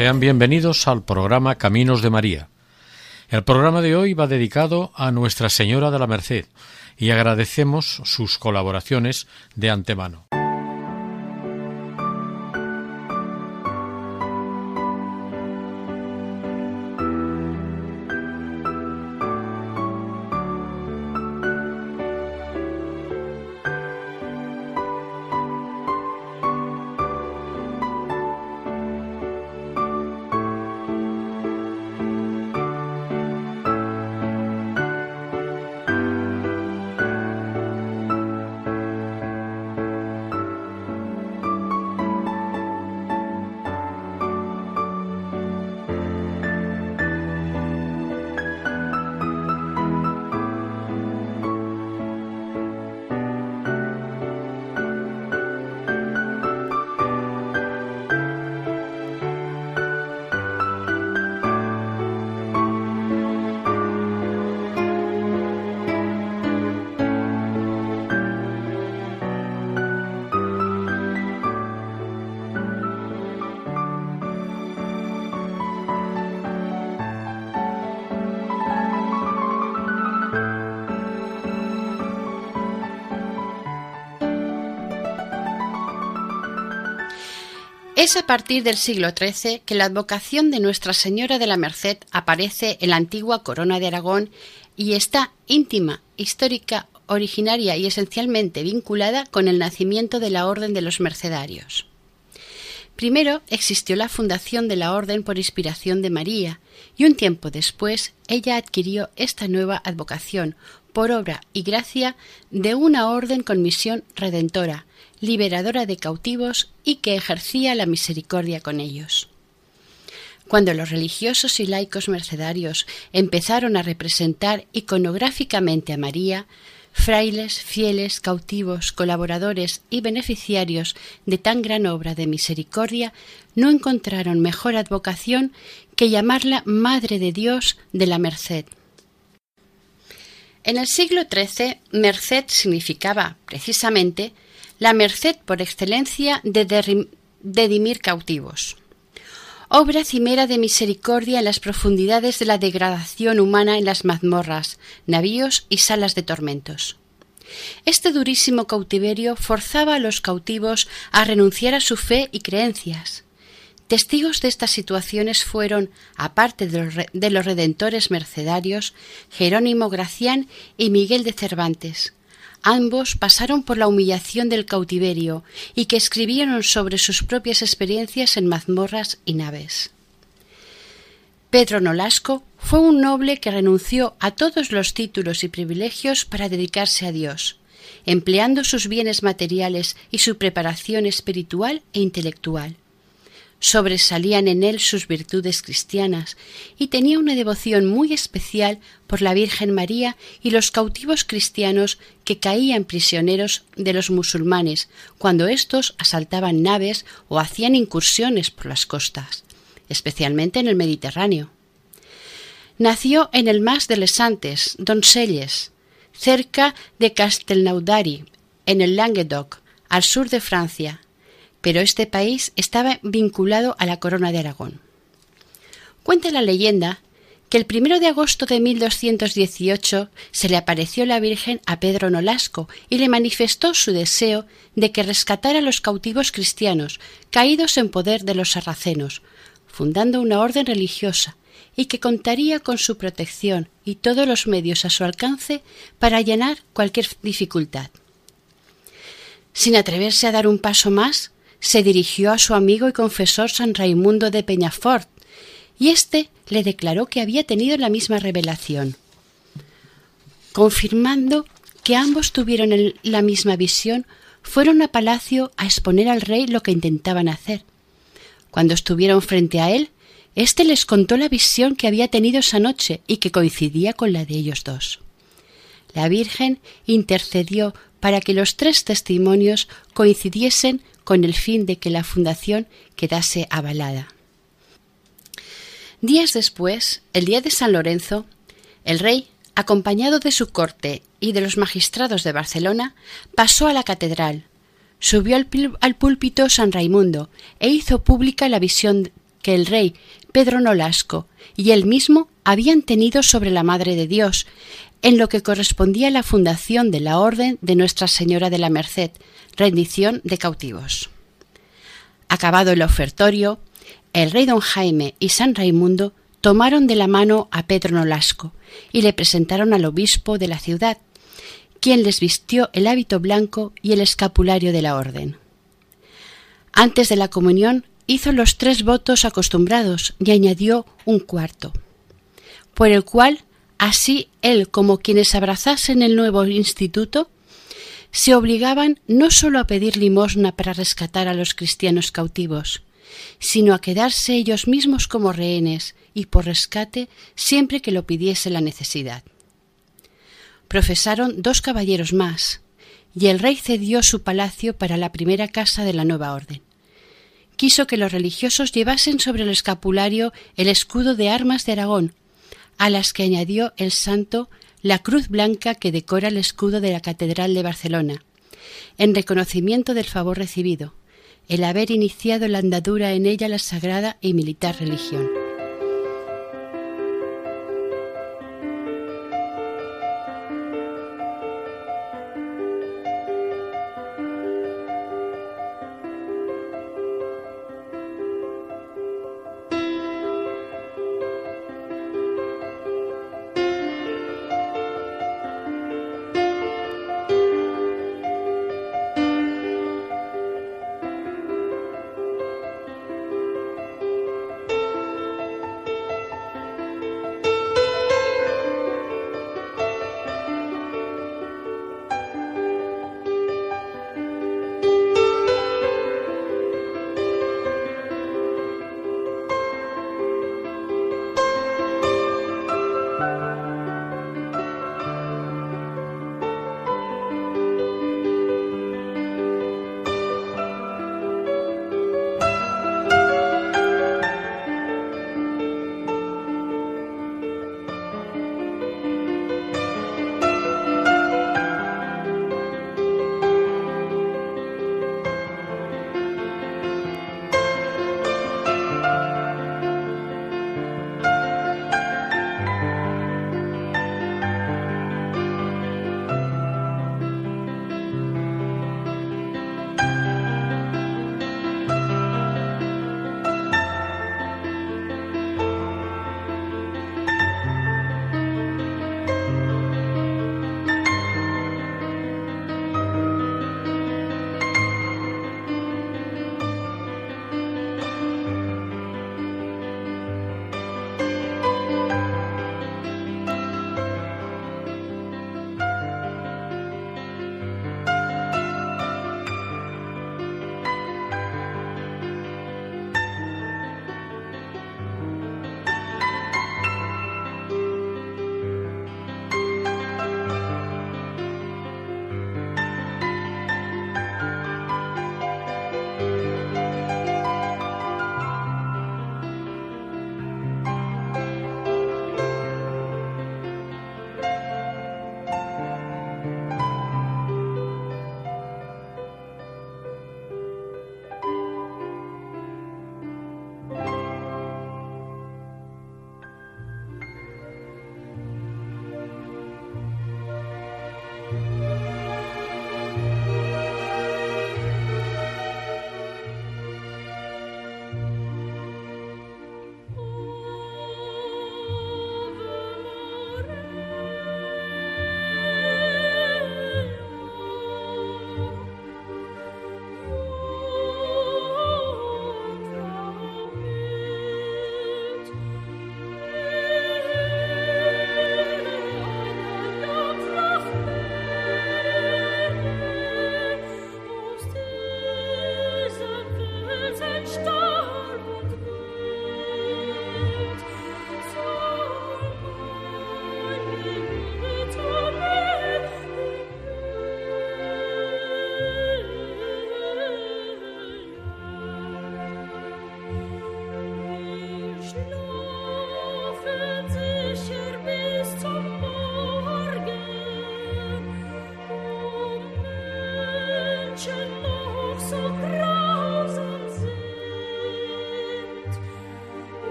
Sean bienvenidos al programa Caminos de María. El programa de hoy va dedicado a Nuestra Señora de la Merced y agradecemos sus colaboraciones de antemano. Es a partir del siglo XIII que la advocación de Nuestra Señora de la Merced aparece en la antigua Corona de Aragón y está íntima, histórica, originaria y esencialmente vinculada con el nacimiento de la Orden de los Mercedarios. Primero existió la fundación de la Orden por inspiración de María, y un tiempo después ella adquirió esta nueva advocación por obra y gracia de una orden con misión redentora, liberadora de cautivos y que ejercía la misericordia con ellos. Cuando los religiosos y laicos mercedarios empezaron a representar iconográficamente a María, frailes, fieles, cautivos, colaboradores y beneficiarios de tan gran obra de misericordia no encontraron mejor advocación que llamarla Madre de Dios de la Merced. En el siglo XIII, merced significaba, precisamente, la merced por excelencia de, de dimir cautivos. Obra cimera de misericordia en las profundidades de la degradación humana en las mazmorras, navíos y salas de tormentos. Este durísimo cautiverio forzaba a los cautivos a renunciar a su fe y creencias. Testigos de estas situaciones fueron, aparte de los, de los redentores mercedarios, Jerónimo Gracián y Miguel de Cervantes, Ambos pasaron por la humillación del cautiverio y que escribieron sobre sus propias experiencias en mazmorras y naves. Pedro Nolasco fue un noble que renunció a todos los títulos y privilegios para dedicarse a Dios, empleando sus bienes materiales y su preparación espiritual e intelectual sobresalían en él sus virtudes cristianas y tenía una devoción muy especial por la Virgen María y los cautivos cristianos que caían prisioneros de los musulmanes cuando éstos asaltaban naves o hacían incursiones por las costas, especialmente en el Mediterráneo. Nació en el Mas de Les Santes, Doncelles, cerca de Castelnaudary, en el Languedoc, al sur de Francia, pero este país estaba vinculado a la corona de Aragón. Cuenta la leyenda que el primero de agosto de 1218 se le apareció la Virgen a Pedro Nolasco y le manifestó su deseo de que rescatara a los cautivos cristianos caídos en poder de los sarracenos, fundando una orden religiosa y que contaría con su protección y todos los medios a su alcance para llenar cualquier dificultad. Sin atreverse a dar un paso más, se dirigió a su amigo y confesor San Raimundo de Peñafort, y éste le declaró que había tenido la misma revelación. Confirmando que ambos tuvieron la misma visión, fueron a palacio a exponer al rey lo que intentaban hacer. Cuando estuvieron frente a él, éste les contó la visión que había tenido esa noche y que coincidía con la de ellos dos. La Virgen intercedió para que los tres testimonios coincidiesen con el fin de que la fundación quedase avalada. Días después, el día de San Lorenzo, el rey, acompañado de su corte y de los magistrados de Barcelona, pasó a la catedral, subió al, al púlpito San Raimundo e hizo pública la visión que el rey Pedro Nolasco y él mismo habían tenido sobre la Madre de Dios, en lo que correspondía a la fundación de la Orden de Nuestra Señora de la Merced, rendición de cautivos. Acabado el ofertorio, el rey don Jaime y San Raimundo tomaron de la mano a Pedro Nolasco y le presentaron al obispo de la ciudad, quien les vistió el hábito blanco y el escapulario de la orden. Antes de la comunión hizo los tres votos acostumbrados y añadió un cuarto, por el cual Así él como quienes abrazasen el nuevo instituto se obligaban no sólo a pedir limosna para rescatar a los cristianos cautivos, sino a quedarse ellos mismos como rehenes y por rescate siempre que lo pidiese la necesidad. Profesaron dos caballeros más, y el rey cedió su palacio para la primera casa de la nueva orden. Quiso que los religiosos llevasen sobre el escapulario el escudo de armas de Aragón, a las que añadió el santo la cruz blanca que decora el escudo de la Catedral de Barcelona, en reconocimiento del favor recibido, el haber iniciado la andadura en ella la sagrada y militar religión.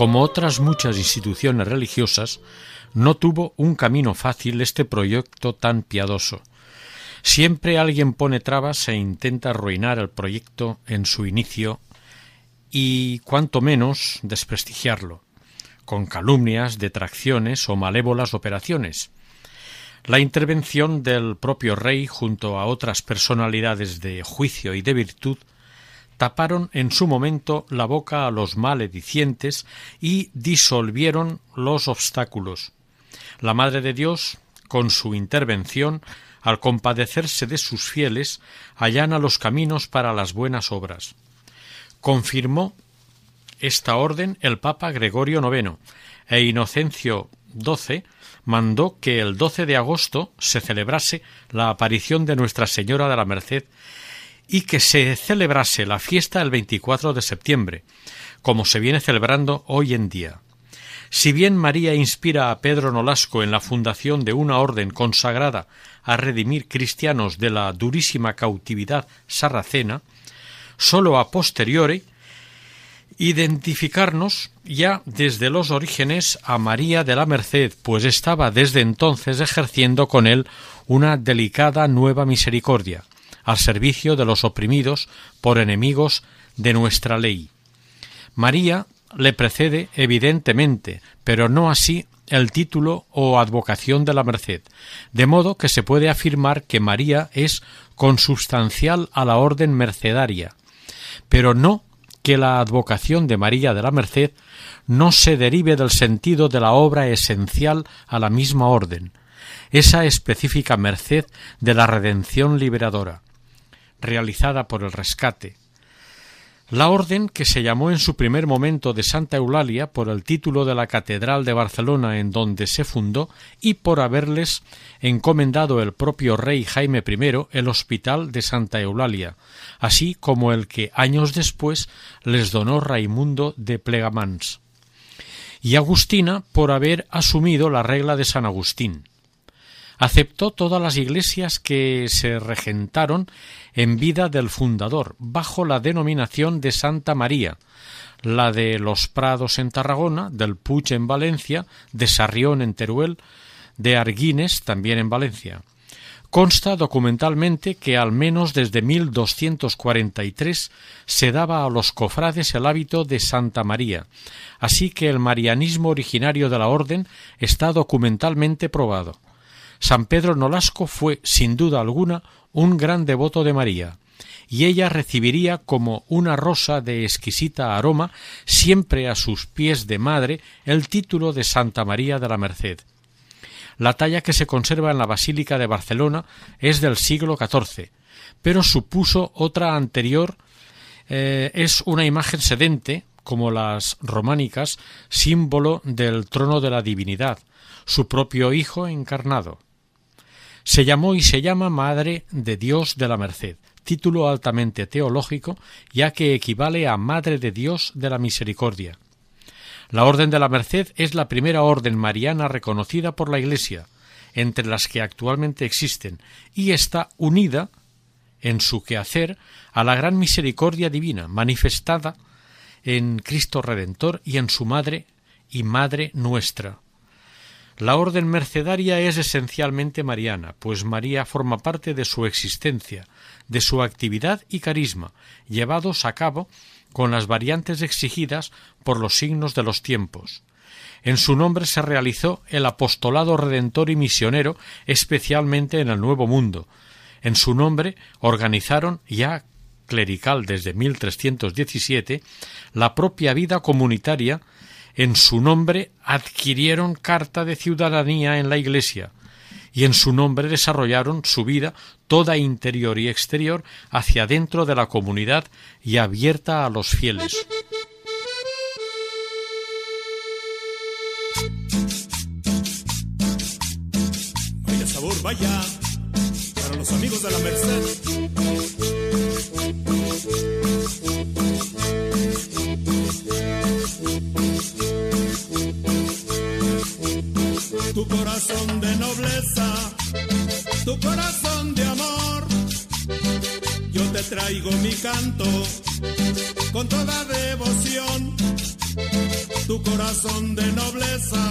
Como otras muchas instituciones religiosas, no tuvo un camino fácil este proyecto tan piadoso. Siempre alguien pone trabas e intenta arruinar el proyecto en su inicio y, cuanto menos, desprestigiarlo, con calumnias, detracciones o malévolas operaciones. La intervención del propio rey junto a otras personalidades de juicio y de virtud taparon en su momento la boca a los maledicientes y disolvieron los obstáculos. La Madre de Dios, con su intervención, al compadecerse de sus fieles, allana los caminos para las buenas obras. Confirmó esta orden el Papa Gregorio IX e Inocencio XII mandó que el 12 de agosto se celebrase la aparición de Nuestra Señora de la Merced y que se celebrase la fiesta el 24 de septiembre, como se viene celebrando hoy en día. Si bien María inspira a Pedro Nolasco en la fundación de una orden consagrada a redimir cristianos de la durísima cautividad sarracena, sólo a posteriori identificarnos ya desde los orígenes a María de la Merced, pues estaba desde entonces ejerciendo con él una delicada nueva misericordia, al servicio de los oprimidos por enemigos de nuestra ley. María le precede evidentemente, pero no así el título o advocación de la merced, de modo que se puede afirmar que María es consubstancial a la orden mercedaria, pero no que la advocación de María de la Merced no se derive del sentido de la obra esencial a la misma orden, esa específica merced de la redención liberadora, realizada por el rescate, la orden, que se llamó en su primer momento de Santa Eulalia por el título de la Catedral de Barcelona en donde se fundó y por haberles encomendado el propio rey Jaime I el Hospital de Santa Eulalia, así como el que años después les donó Raimundo de Plegamans. Y Agustina por haber asumido la regla de San Agustín aceptó todas las iglesias que se regentaron en vida del fundador, bajo la denominación de Santa María, la de los Prados en Tarragona, del Puig en Valencia, de Sarrión en Teruel, de Arguines también en Valencia. Consta documentalmente que al menos desde 1243 se daba a los cofrades el hábito de Santa María, así que el marianismo originario de la orden está documentalmente probado. San Pedro Nolasco fue, sin duda alguna, un gran devoto de María, y ella recibiría como una rosa de exquisita aroma siempre a sus pies de madre el título de Santa María de la Merced. La talla que se conserva en la Basílica de Barcelona es del siglo XIV, pero supuso otra anterior eh, es una imagen sedente, como las románicas, símbolo del trono de la divinidad, su propio Hijo encarnado. Se llamó y se llama Madre de Dios de la Merced, título altamente teológico, ya que equivale a Madre de Dios de la Misericordia. La Orden de la Merced es la primera orden mariana reconocida por la Iglesia, entre las que actualmente existen, y está unida en su quehacer a la gran misericordia divina manifestada en Cristo Redentor y en su Madre y Madre nuestra, la orden mercedaria es esencialmente mariana, pues María forma parte de su existencia, de su actividad y carisma, llevados a cabo con las variantes exigidas por los signos de los tiempos. En su nombre se realizó el apostolado redentor y misionero, especialmente en el Nuevo Mundo. En su nombre organizaron, ya clerical desde 1317, la propia vida comunitaria en su nombre adquirieron carta de ciudadanía en la Iglesia y en su nombre desarrollaron su vida toda interior y exterior hacia dentro de la comunidad y abierta a los fieles. Vaya sabor, vaya, para los amigos de la Merced. Tu corazón de nobleza, tu corazón de amor. Yo te traigo mi canto con toda devoción tu corazón de nobleza,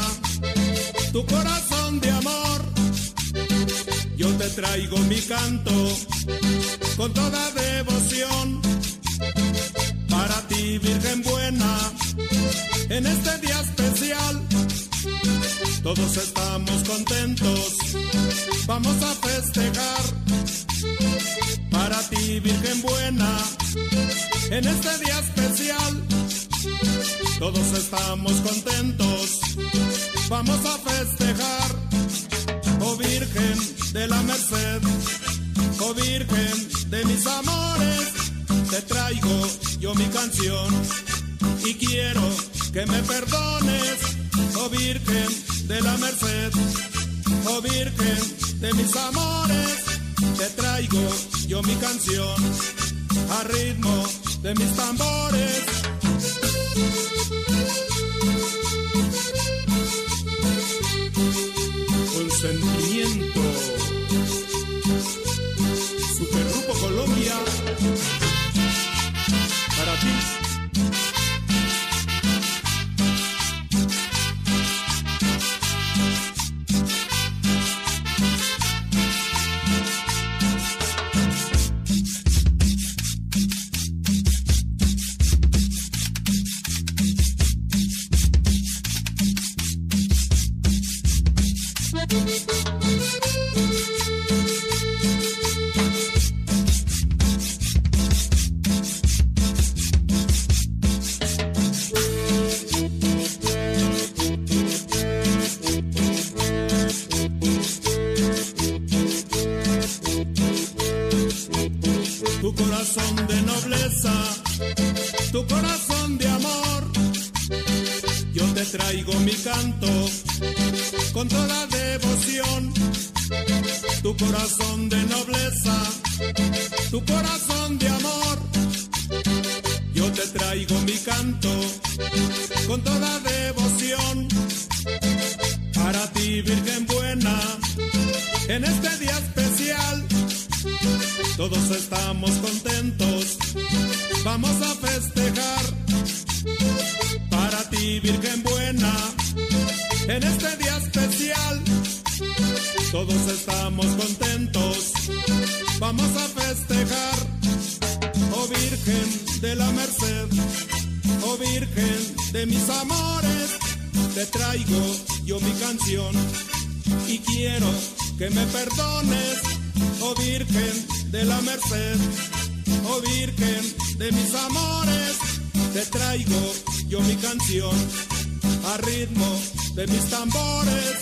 tu corazón de amor. Yo te traigo mi canto con toda devoción para ti, Virgen buena, en este día especial. Todos estamos contentos, vamos a festejar para ti, Virgen buena, en este día especial. Todos estamos contentos, vamos a festejar. Oh Virgen de la Merced, oh Virgen de mis amores, te traigo yo mi canción y quiero que me perdones, oh Virgen de la Merced, oh Virgen de mis amores, te traigo yo mi canción a ritmo de mis tambores. En este día especial. Todos estamos contentos, vamos a festejar. Oh Virgen de la Merced, oh Virgen de mis amores, te traigo yo mi canción y quiero que me perdones, oh Virgen de la Merced, oh Virgen de mis amores, te traigo yo mi canción a ritmo de mis tambores.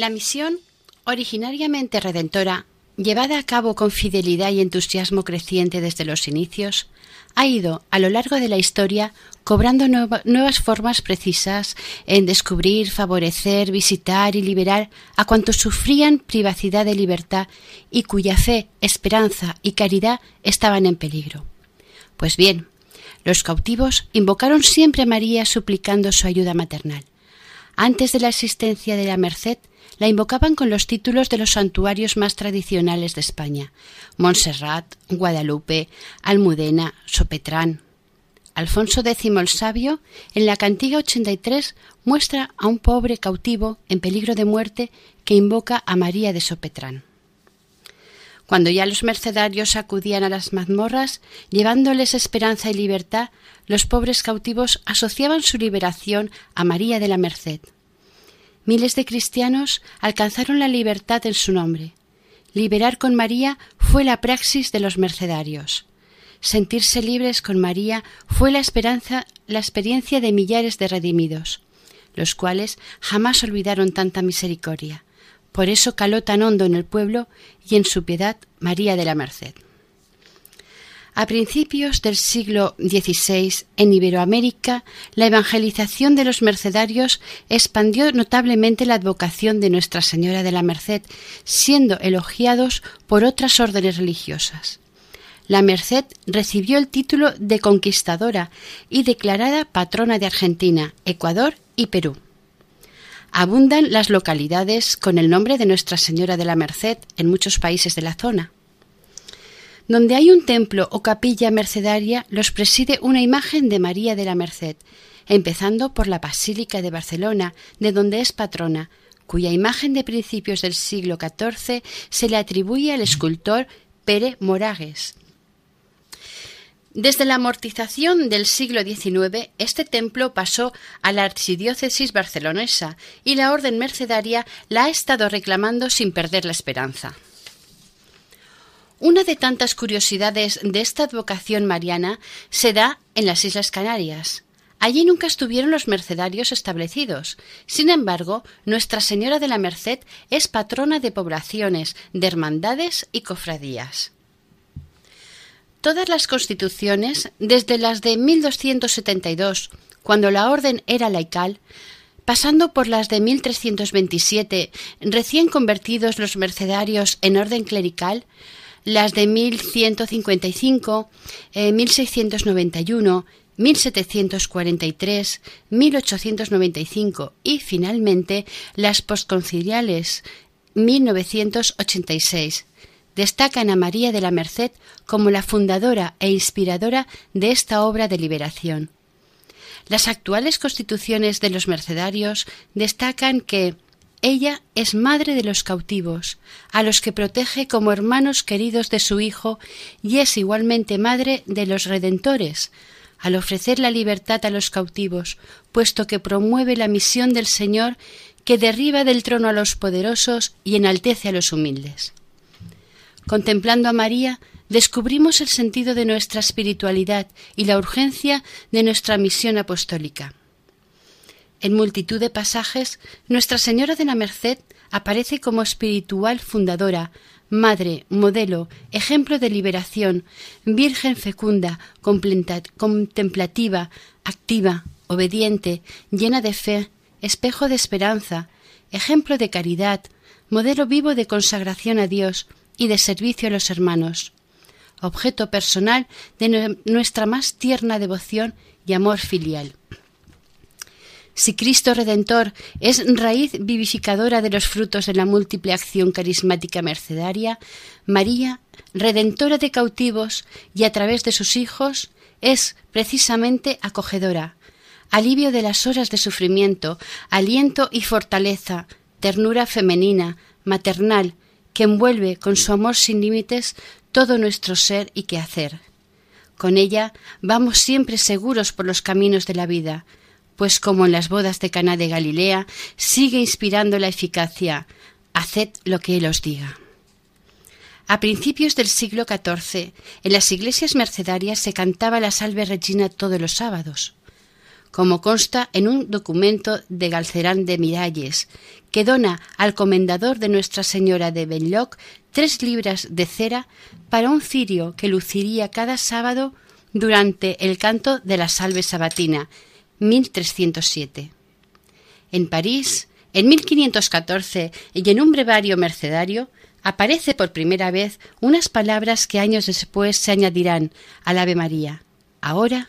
La misión, originariamente redentora, llevada a cabo con fidelidad y entusiasmo creciente desde los inicios, ha ido a lo largo de la historia cobrando nueva- nuevas formas precisas en descubrir, favorecer, visitar y liberar a cuantos sufrían privacidad de libertad y cuya fe, esperanza y caridad estaban en peligro. Pues bien, los cautivos invocaron siempre a María suplicando su ayuda maternal. Antes de la existencia de la Merced, la invocaban con los títulos de los santuarios más tradicionales de España: Montserrat, Guadalupe, Almudena, Sopetrán. Alfonso X el Sabio, en la Cantiga 83, muestra a un pobre cautivo en peligro de muerte que invoca a María de Sopetrán. Cuando ya los mercedarios acudían a las mazmorras, llevándoles esperanza y libertad, los pobres cautivos asociaban su liberación a María de la Merced. Miles de cristianos alcanzaron la libertad en su nombre. Liberar con María fue la praxis de los mercedarios. Sentirse libres con María fue la esperanza, la experiencia de millares de redimidos, los cuales jamás olvidaron tanta misericordia. Por eso caló tan hondo en el pueblo y en su piedad María de la Merced. A principios del siglo XVI, en Iberoamérica, la evangelización de los mercedarios expandió notablemente la advocación de Nuestra Señora de la Merced, siendo elogiados por otras órdenes religiosas. La Merced recibió el título de conquistadora y declarada patrona de Argentina, Ecuador y Perú abundan las localidades con el nombre de Nuestra Señora de la Merced en muchos países de la zona. Donde hay un templo o capilla mercedaria, los preside una imagen de María de la Merced, empezando por la Basílica de Barcelona, de donde es patrona, cuya imagen de principios del siglo XIV se le atribuye al escultor Pere Moragues, desde la amortización del siglo XIX, este templo pasó a la archidiócesis barcelonesa y la orden mercedaria la ha estado reclamando sin perder la esperanza. Una de tantas curiosidades de esta advocación mariana se da en las Islas Canarias. Allí nunca estuvieron los mercedarios establecidos. Sin embargo, Nuestra Señora de la Merced es patrona de poblaciones, de hermandades y cofradías. Todas las constituciones, desde las de 1272, cuando la orden era laical, pasando por las de 1327, recién convertidos los mercedarios en orden clerical, las de 1155, eh, 1691, 1743, 1895 y finalmente las posconciliales 1986 destacan a María de la Merced como la fundadora e inspiradora de esta obra de liberación. Las actuales constituciones de los mercedarios destacan que ella es madre de los cautivos, a los que protege como hermanos queridos de su Hijo, y es igualmente madre de los redentores, al ofrecer la libertad a los cautivos, puesto que promueve la misión del Señor que derriba del trono a los poderosos y enaltece a los humildes. Contemplando a María, descubrimos el sentido de nuestra espiritualidad y la urgencia de nuestra misión apostólica. En multitud de pasajes, Nuestra Señora de la Merced aparece como espiritual fundadora, madre, modelo, ejemplo de liberación, virgen fecunda, contemplativa, activa, obediente, llena de fe, espejo de esperanza, ejemplo de caridad, modelo vivo de consagración a Dios, y de servicio a los hermanos, objeto personal de nuestra más tierna devoción y amor filial. Si Cristo Redentor es raíz vivificadora de los frutos de la múltiple acción carismática mercedaria, María, Redentora de cautivos y a través de sus hijos, es precisamente acogedora, alivio de las horas de sufrimiento, aliento y fortaleza, ternura femenina, maternal, que envuelve con su amor sin límites todo nuestro ser y quehacer. Con ella vamos siempre seguros por los caminos de la vida, pues como en las bodas de Caná de Galilea sigue inspirando la eficacia haced lo que él os diga. A principios del siglo XIV, en las iglesias mercedarias se cantaba la Salve Regina todos los sábados como consta en un documento de Galcerán de Miralles, que dona al comendador de Nuestra Señora de Benlloc tres libras de cera para un cirio que luciría cada sábado durante el canto de la Salve Sabatina, 1307. En París, en 1514 y en un brevario mercedario, aparece por primera vez unas palabras que años después se añadirán al Ave María. Ahora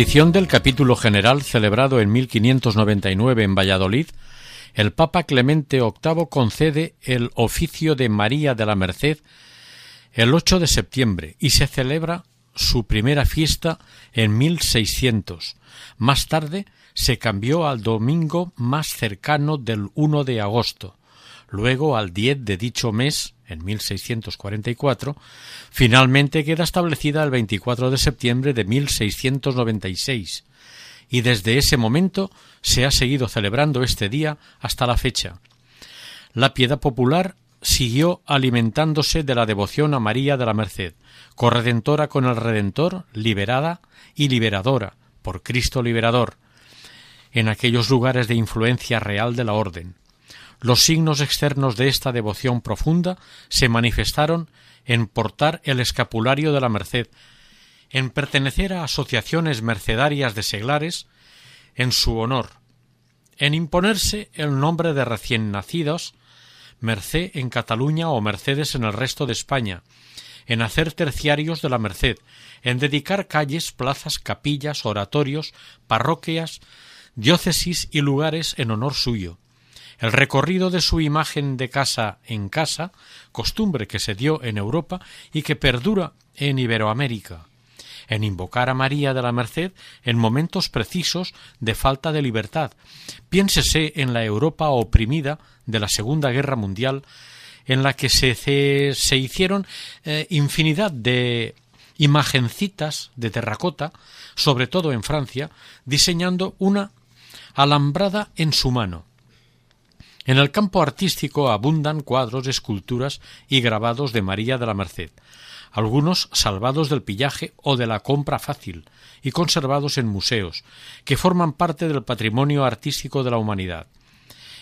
Petición del capítulo general celebrado en 1599 en Valladolid, el Papa Clemente VIII concede el oficio de María de la Merced el 8 de septiembre y se celebra su primera fiesta en 1600. Más tarde se cambió al domingo más cercano del 1 de agosto, luego al 10 de dicho mes, en 1644, finalmente queda establecida el 24 de septiembre de 1696, y desde ese momento se ha seguido celebrando este día hasta la fecha. La piedad popular siguió alimentándose de la devoción a María de la Merced, corredentora con el Redentor, liberada y liberadora, por Cristo liberador, en aquellos lugares de influencia real de la orden. Los signos externos de esta devoción profunda se manifestaron en portar el escapulario de la Merced, en pertenecer a asociaciones mercedarias de seglares en su honor, en imponerse el nombre de recién nacidos, Merced en Cataluña o Mercedes en el resto de España, en hacer terciarios de la Merced, en dedicar calles, plazas, capillas, oratorios, parroquias, diócesis y lugares en honor suyo. El recorrido de su imagen de casa en casa, costumbre que se dio en Europa y que perdura en Iberoamérica, en invocar a María de la Merced en momentos precisos de falta de libertad. Piénsese en la Europa oprimida de la Segunda Guerra Mundial, en la que se, se, hicieron eh, infinidad de imagencitas de terracota, sobre todo en Francia, diseñando una alambrada en su mano. En el campo artístico abundan cuadros, esculturas y grabados de María de la Merced, algunos salvados del pillaje o de la compra fácil y conservados en museos, que forman parte del patrimonio artístico de la humanidad.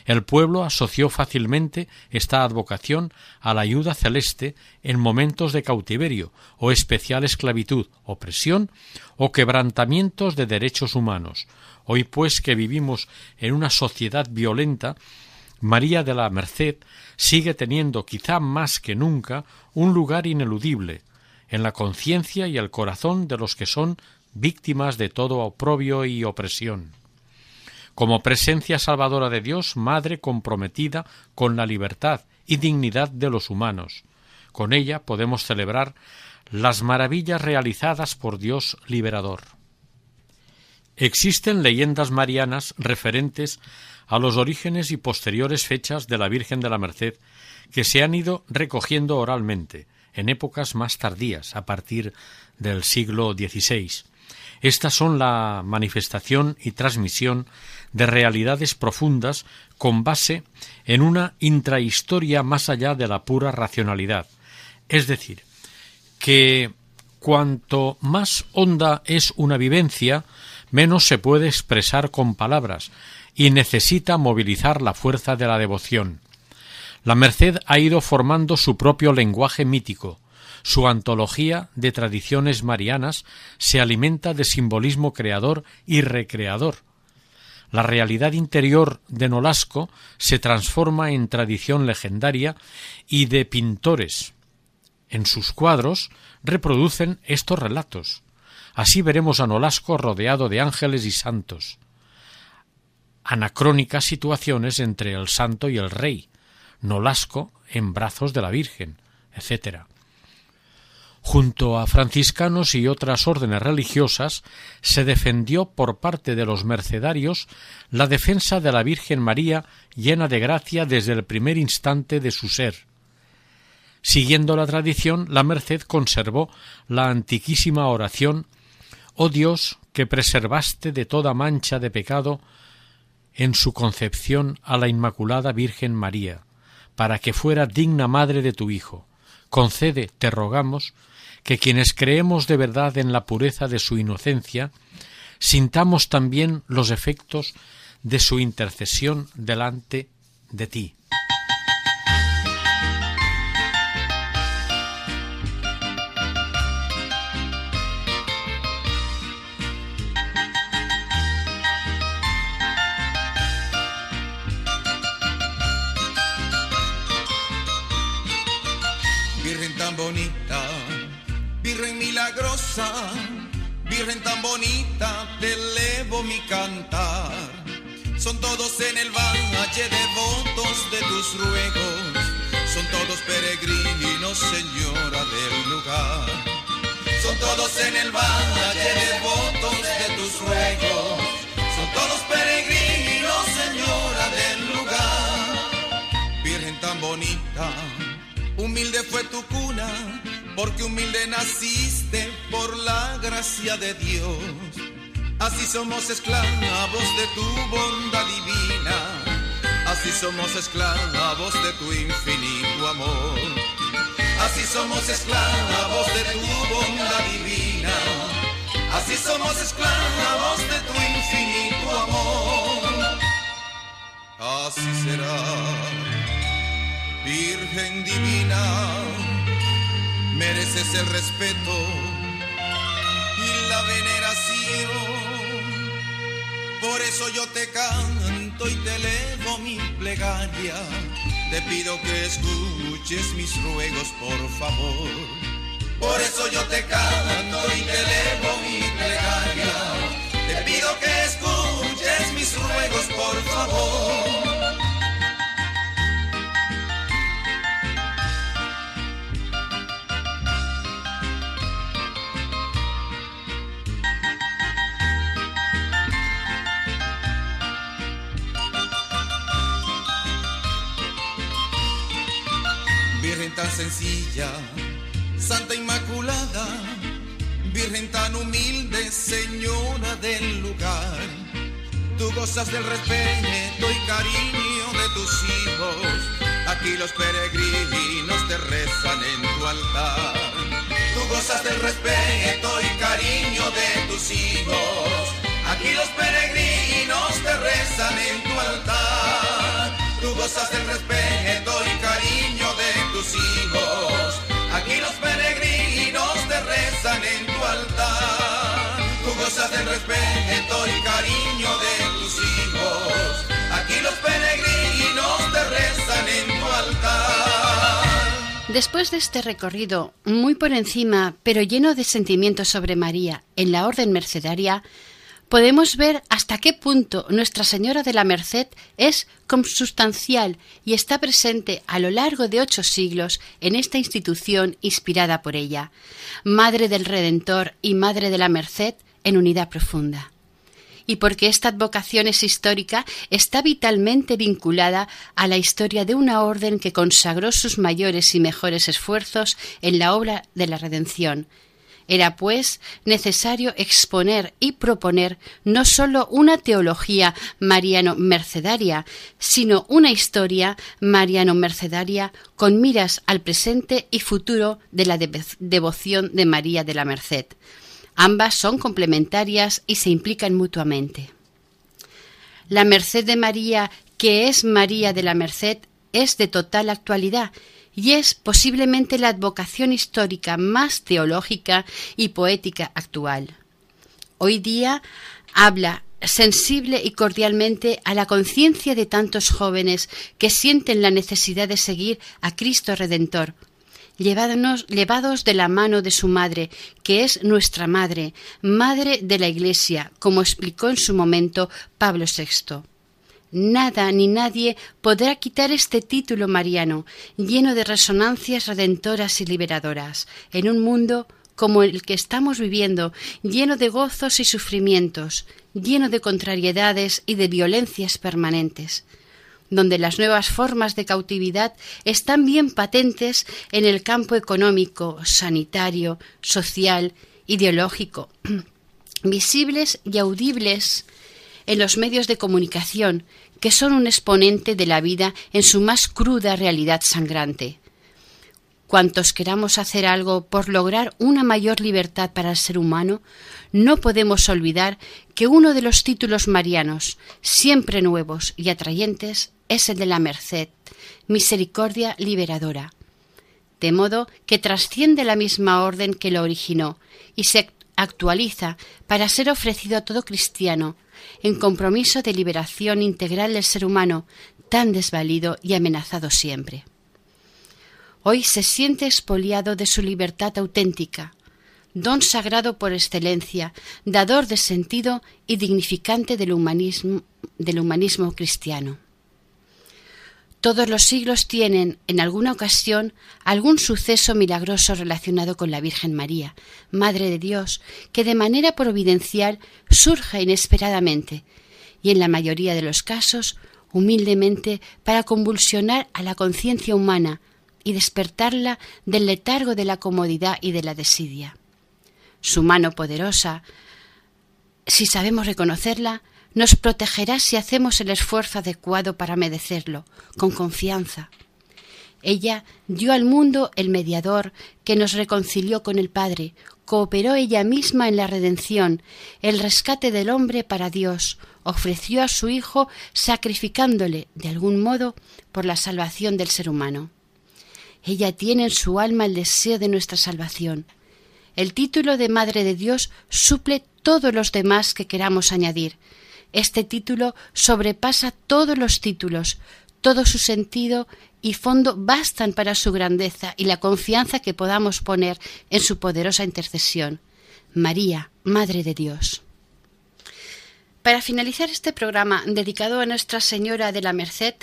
El pueblo asoció fácilmente esta advocación a la ayuda celeste en momentos de cautiverio o especial esclavitud, opresión o quebrantamientos de derechos humanos. Hoy pues que vivimos en una sociedad violenta, María de la Merced sigue teniendo quizá más que nunca un lugar ineludible en la conciencia y el corazón de los que son víctimas de todo oprobio y opresión. Como presencia salvadora de Dios, madre comprometida con la libertad y dignidad de los humanos. Con ella podemos celebrar las maravillas realizadas por Dios liberador. Existen leyendas marianas referentes a los orígenes y posteriores fechas de la Virgen de la Merced que se han ido recogiendo oralmente en épocas más tardías, a partir del siglo XVI. Estas son la manifestación y transmisión de realidades profundas con base en una intrahistoria más allá de la pura racionalidad. Es decir, que cuanto más honda es una vivencia, menos se puede expresar con palabras y necesita movilizar la fuerza de la devoción. La Merced ha ido formando su propio lenguaje mítico, su antología de tradiciones marianas se alimenta de simbolismo creador y recreador, la realidad interior de Nolasco se transforma en tradición legendaria y de pintores. En sus cuadros reproducen estos relatos. Así veremos a Nolasco rodeado de ángeles y santos. Anacrónicas situaciones entre el santo y el rey. Nolasco en brazos de la Virgen, etc. Junto a franciscanos y otras órdenes religiosas, se defendió por parte de los mercedarios la defensa de la Virgen María llena de gracia desde el primer instante de su ser. Siguiendo la tradición, la Merced conservó la antiquísima oración Oh Dios, que preservaste de toda mancha de pecado en su concepción a la Inmaculada Virgen María, para que fuera digna madre de tu Hijo. Concede, te rogamos, que quienes creemos de verdad en la pureza de su inocencia, sintamos también los efectos de su intercesión delante de ti. Virgen tan bonita, te elevo mi cantar. Son todos en el valle devotos de tus ruegos, son todos peregrinos, Señora del lugar. Son todos en el valle devotos de tus ruegos, son todos peregrinos, Señora del lugar. Virgen tan bonita, humilde fue tu cuna, porque humilde naciste por la gracia de Dios. Así somos esclavos de tu bondad divina, así somos esclavos de tu infinito amor. Así somos esclavos de tu bondad divina, así somos esclavos de tu infinito amor. Así será. Virgen divina, mereces el respeto veneración. Por eso yo te canto y te elevo mi plegaria. Te pido que escuches mis ruegos, por favor. Por eso yo te canto y te elevo mi plegaria. Te pido que escuches mis ruegos, por favor. Tan sencilla, Santa Inmaculada, Virgen tan humilde, Señora del lugar. Tú gozas del respeto y cariño de tus hijos. Aquí los peregrinos te rezan en tu altar. Tú gozas del respeto y cariño de tus hijos. Aquí los peregrinos te rezan en tu altar. Tú gozas del respeto y hijos. Aquí los peregrinos te rezan en tu altar. Tú gozas del respeto y cariño de tus hijos. Aquí los peregrinos te rezan en tu altar. Después de este recorrido, muy por encima, pero lleno de sentimientos sobre María en la Orden Mercedaria, podemos ver hasta qué punto Nuestra Señora de la Merced es consubstancial y está presente a lo largo de ocho siglos en esta institución inspirada por ella, Madre del Redentor y Madre de la Merced en unidad profunda. Y porque esta advocación es histórica, está vitalmente vinculada a la historia de una orden que consagró sus mayores y mejores esfuerzos en la obra de la redención, era, pues, necesario exponer y proponer no sólo una teología mariano-mercedaria, sino una historia mariano-mercedaria con miras al presente y futuro de la de devoción de María de la Merced. Ambas son complementarias y se implican mutuamente. La Merced de María, que es María de la Merced, es de total actualidad y es posiblemente la advocación histórica más teológica y poética actual. Hoy día habla sensible y cordialmente a la conciencia de tantos jóvenes que sienten la necesidad de seguir a Cristo Redentor, llevados, llevados de la mano de su madre, que es nuestra madre, madre de la Iglesia, como explicó en su momento Pablo VI. Nada ni nadie podrá quitar este título mariano, lleno de resonancias redentoras y liberadoras, en un mundo como el que estamos viviendo, lleno de gozos y sufrimientos, lleno de contrariedades y de violencias permanentes, donde las nuevas formas de cautividad están bien patentes en el campo económico, sanitario, social, ideológico, visibles y audibles en los medios de comunicación, que son un exponente de la vida en su más cruda realidad sangrante. Cuantos queramos hacer algo por lograr una mayor libertad para el ser humano, no podemos olvidar que uno de los títulos marianos, siempre nuevos y atrayentes, es el de la merced, misericordia liberadora, de modo que trasciende la misma orden que lo originó y se actualiza para ser ofrecido a todo cristiano en compromiso de liberación integral del ser humano, tan desvalido y amenazado siempre hoy se siente expoliado de su libertad auténtica, don sagrado por excelencia, dador de sentido y dignificante del humanismo, del humanismo cristiano. Todos los siglos tienen, en alguna ocasión, algún suceso milagroso relacionado con la Virgen María, Madre de Dios, que de manera providencial surge inesperadamente, y en la mayoría de los casos, humildemente, para convulsionar a la conciencia humana, y despertarla del letargo de la comodidad y de la desidia. Su mano poderosa, si sabemos reconocerla, nos protegerá si hacemos el esfuerzo adecuado para merecerlo, con confianza. Ella dio al mundo el mediador que nos reconcilió con el Padre, cooperó ella misma en la redención, el rescate del hombre para Dios, ofreció a su Hijo sacrificándole, de algún modo, por la salvación del ser humano. Ella tiene en su alma el deseo de nuestra salvación. El título de Madre de Dios suple todos los demás que queramos añadir. Este título sobrepasa todos los títulos, todo su sentido y fondo bastan para su grandeza y la confianza que podamos poner en su poderosa intercesión. María, Madre de Dios. Para finalizar este programa dedicado a Nuestra Señora de la Merced,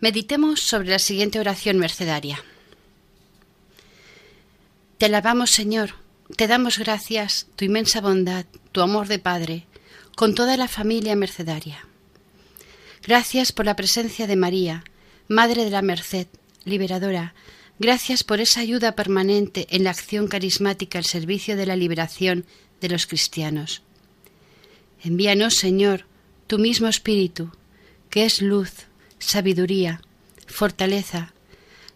meditemos sobre la siguiente oración mercedaria. Te alabamos, Señor, te damos gracias, tu inmensa bondad, tu amor de Padre, con toda la familia mercedaria. Gracias por la presencia de María, Madre de la Merced, liberadora. Gracias por esa ayuda permanente en la acción carismática al servicio de la liberación de los cristianos. Envíanos, Señor, tu mismo Espíritu, que es luz, sabiduría, fortaleza,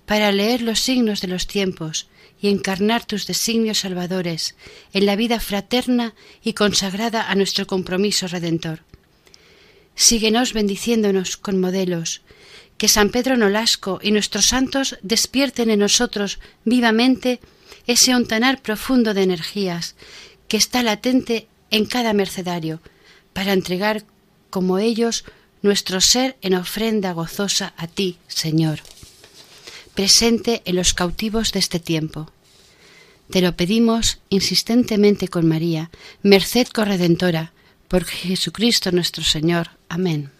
para leer los signos de los tiempos y encarnar tus designios salvadores en la vida fraterna y consagrada a nuestro compromiso redentor. Síguenos bendiciéndonos con modelos, que San Pedro Nolasco y nuestros santos despierten en nosotros vivamente ese ontanar profundo de energías que está latente en cada mercedario, para entregar como ellos nuestro ser en ofrenda gozosa a ti, Señor presente en los cautivos de este tiempo. Te lo pedimos insistentemente con María, merced corredentora, por Jesucristo nuestro Señor. Amén.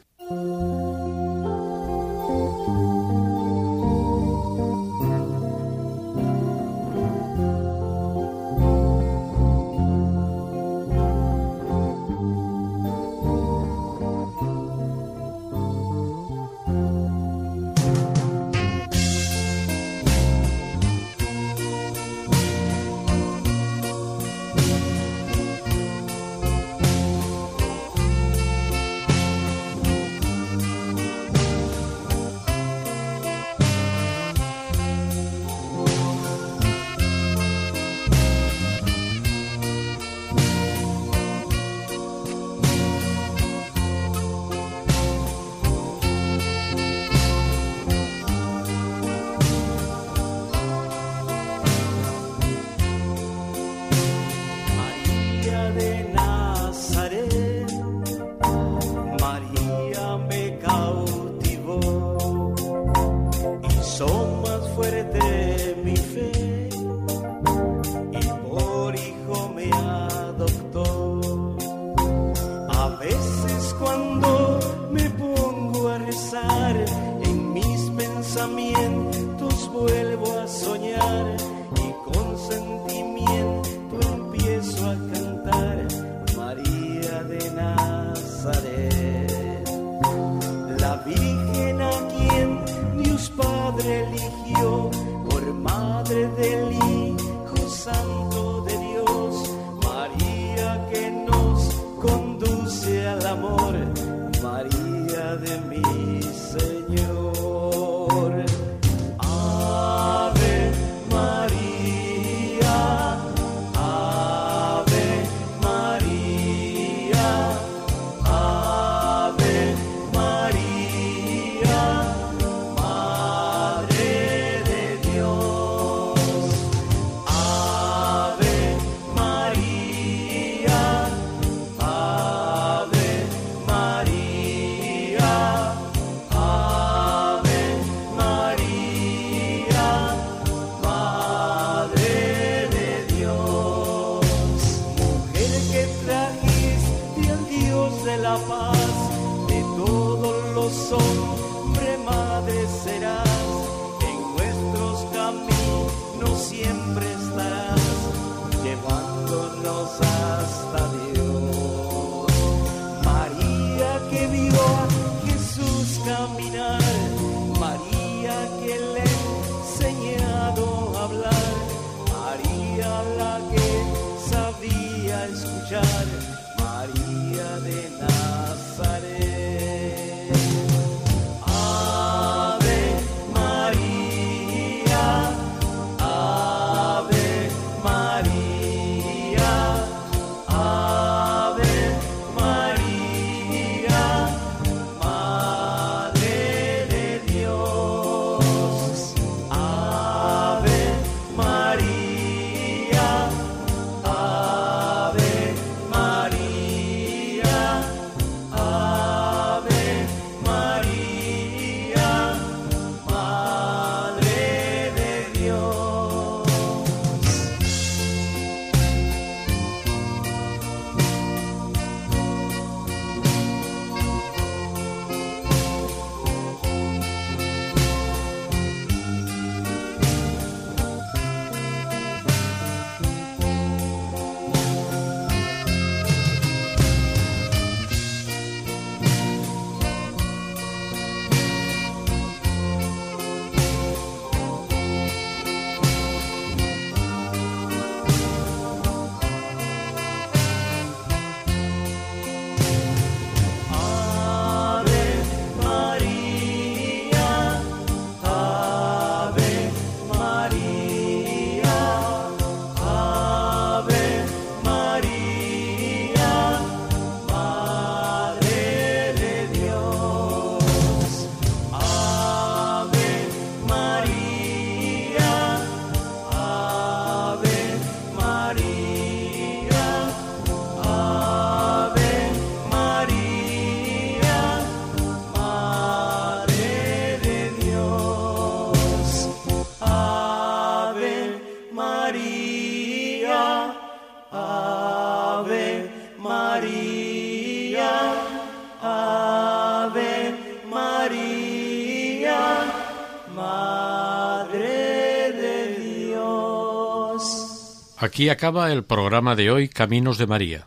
acaba el programa de hoy Caminos de María,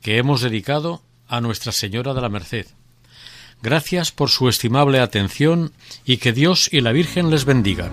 que hemos dedicado a Nuestra Señora de la Merced. Gracias por su estimable atención y que Dios y la Virgen les bendigan.